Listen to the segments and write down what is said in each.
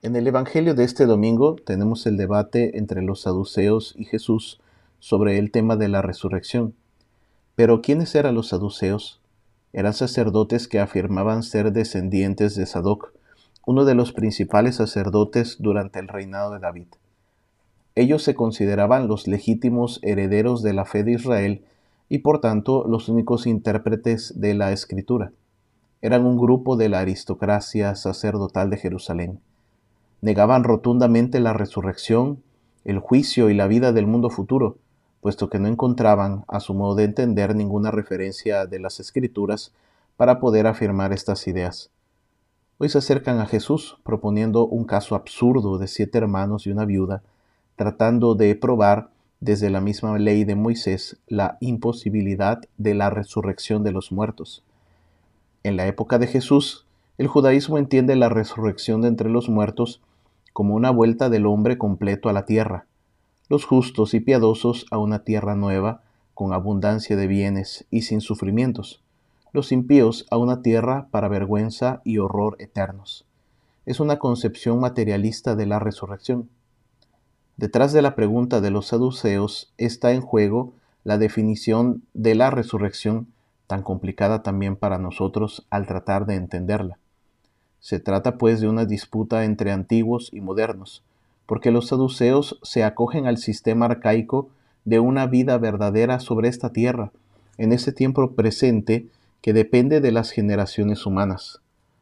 En el Evangelio de este domingo tenemos el debate entre los saduceos y Jesús sobre el tema de la resurrección. Pero ¿quiénes eran los saduceos? Eran sacerdotes que afirmaban ser descendientes de Sadoc, uno de los principales sacerdotes durante el reinado de David. Ellos se consideraban los legítimos herederos de la fe de Israel y por tanto los únicos intérpretes de la escritura. Eran un grupo de la aristocracia sacerdotal de Jerusalén negaban rotundamente la resurrección, el juicio y la vida del mundo futuro, puesto que no encontraban, a su modo de entender, ninguna referencia de las escrituras para poder afirmar estas ideas. Hoy se acercan a Jesús proponiendo un caso absurdo de siete hermanos y una viuda, tratando de probar desde la misma ley de Moisés la imposibilidad de la resurrección de los muertos. En la época de Jesús, el judaísmo entiende la resurrección de entre los muertos como una vuelta del hombre completo a la tierra, los justos y piadosos a una tierra nueva, con abundancia de bienes y sin sufrimientos, los impíos a una tierra para vergüenza y horror eternos. Es una concepción materialista de la resurrección. Detrás de la pregunta de los saduceos está en juego la definición de la resurrección, tan complicada también para nosotros al tratar de entenderla. Se trata pues de una disputa entre antiguos y modernos, porque los saduceos se acogen al sistema arcaico de una vida verdadera sobre esta tierra, en ese tiempo presente que depende de las generaciones humanas.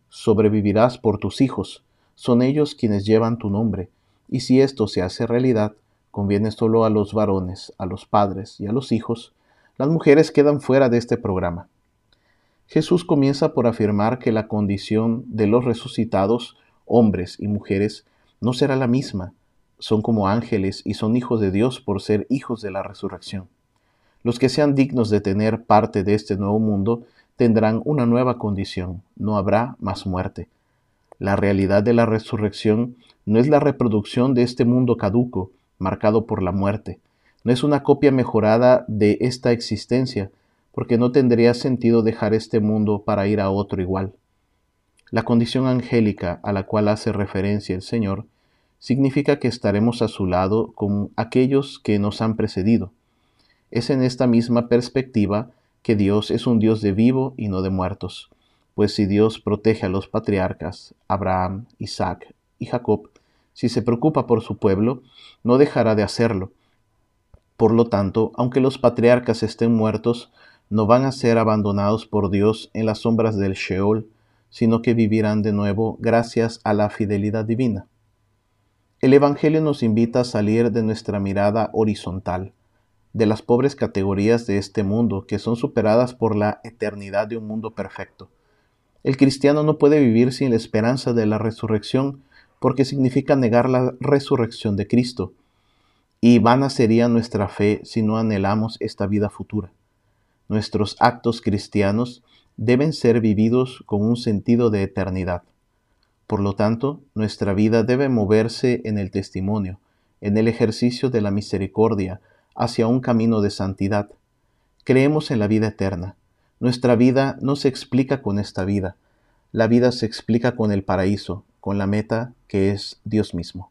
Sobrevivirás por tus hijos, son ellos quienes llevan tu nombre, y si esto se hace realidad, conviene solo a los varones, a los padres y a los hijos, las mujeres quedan fuera de este programa. Jesús comienza por afirmar que la condición de los resucitados, hombres y mujeres, no será la misma. Son como ángeles y son hijos de Dios por ser hijos de la resurrección. Los que sean dignos de tener parte de este nuevo mundo tendrán una nueva condición, no habrá más muerte. La realidad de la resurrección no es la reproducción de este mundo caduco, marcado por la muerte, no es una copia mejorada de esta existencia, porque no tendría sentido dejar este mundo para ir a otro igual. La condición angélica a la cual hace referencia el Señor significa que estaremos a su lado con aquellos que nos han precedido. Es en esta misma perspectiva que Dios es un Dios de vivo y no de muertos, pues si Dios protege a los patriarcas, Abraham, Isaac y Jacob, si se preocupa por su pueblo, no dejará de hacerlo. Por lo tanto, aunque los patriarcas estén muertos, no van a ser abandonados por Dios en las sombras del Sheol, sino que vivirán de nuevo gracias a la fidelidad divina. El Evangelio nos invita a salir de nuestra mirada horizontal, de las pobres categorías de este mundo que son superadas por la eternidad de un mundo perfecto. El cristiano no puede vivir sin la esperanza de la resurrección porque significa negar la resurrección de Cristo, y vana sería nuestra fe si no anhelamos esta vida futura. Nuestros actos cristianos deben ser vividos con un sentido de eternidad. Por lo tanto, nuestra vida debe moverse en el testimonio, en el ejercicio de la misericordia, hacia un camino de santidad. Creemos en la vida eterna. Nuestra vida no se explica con esta vida. La vida se explica con el paraíso, con la meta que es Dios mismo.